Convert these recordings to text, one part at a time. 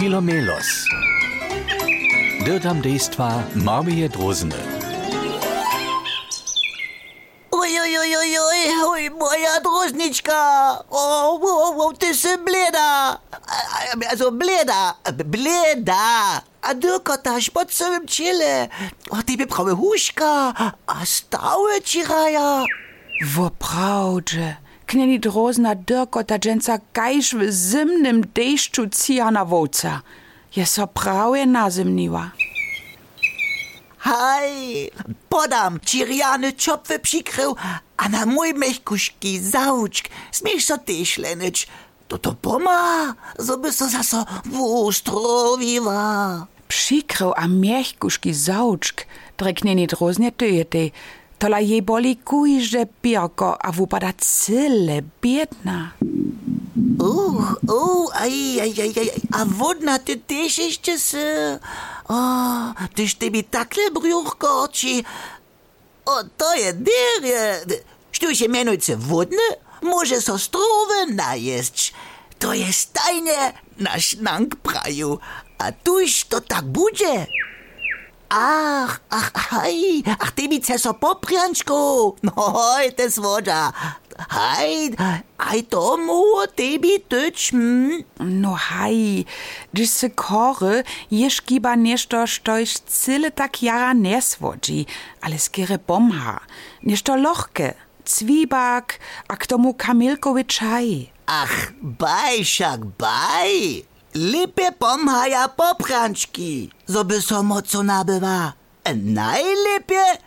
Filomelos. Dirtam dejstva Marmije Drozene. Oj, oj, oj, oj, oj, oj, moja drożniczka! O, o, o, ty si bleda! Also bleda, bleda! A dokotaš po celym ciele. O, ty by prawie huška, a stały ci raja. Woprawdźe, kneni drozna dyrkota dżęca kajż w zimnym deszczu cija na wołca. Je so prawie nazimniła. Hej, podam ci riany czopwy przykrył, a na mój mechkuszki zauczk smiesz so też lenić. To to poma, żeby so zaso wustrowiła. Przykrył a miechkuszki zauczk, drekneni droznie tyjety. Tola je boli kujże pierko, a wupada cyle biedna. Uch, uch, aj, aj, aj, aj, a wodna ty też jeszcze se. O, tyż ty mi takle brzuchko oči. O, to je derje. Što się mianujce wodne, może so strowe najeść. To je stajnie nasz nank praju. A tuż to tak bude. Ach, ach, hej, ach, ty mi so popriančku. No, hoj, te svoda. Hej, aj to mu tebi tyč, hm? No haj, gdyż se kory, jesz giba nešto, štož cyle tak jara neswodzi, ale skiery bomha, nešto lochke, cwibak, a k tomu kamilkowy czaj. Ach, baj, však baj. Lepe pomhaja poprančki, zo by so moco nabywa. Najlepe,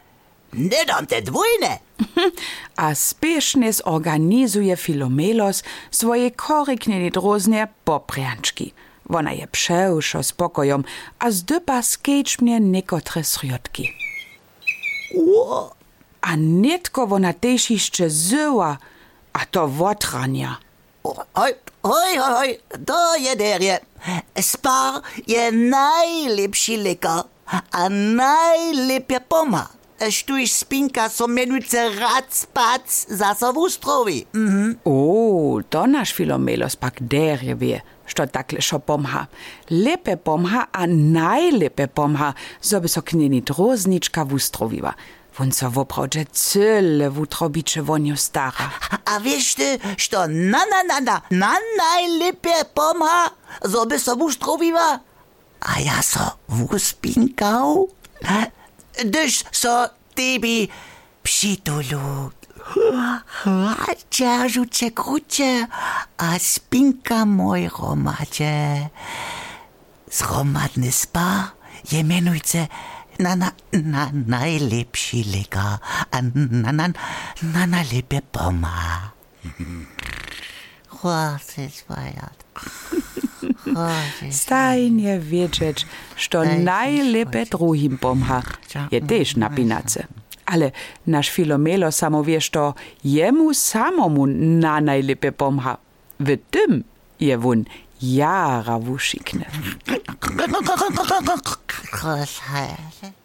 ne dam te dvojne. A spiesznie zorganizuje Filomelos swoje koryknie droznie poprianczki. Wona je przeuszo spokojom, a zdypa skeczmnie niekotre srjotki. O, A netko wona też jeszcze zyła, a to wotrania. Oj, Hoj, hoj, hoj, to jederje. Spar je najlepši leka, a najlepja poma. Štuj spinka so menuce rac pac za savustrovi. Mhm. Mm oh kulturnašfilo melos pak derjevi, što takle šo pomha. Lepe pomha, a najlepe pomha, zobe so knjeni droznička vustroviva. Von so vopravdže cele vutrobiče vonjo stara. A veš ti, što na na na na, na najlepe pomha, zobe so vustroviva? A ja so vuspinkal? Dež so tebi přituluk. Přitulu. Čažuče kruče a spinka moj romače. Zhromadny spa je menujce na, na, na najlepší lekar a na, na, na najlepje poma. Stajnie wiedzieć, što najlepe drugim pomha, je też na pinace. Ale nasz Filomelo samo wie, što jemu samomu na najlepe pomha. W tym je wun jara. Großartig.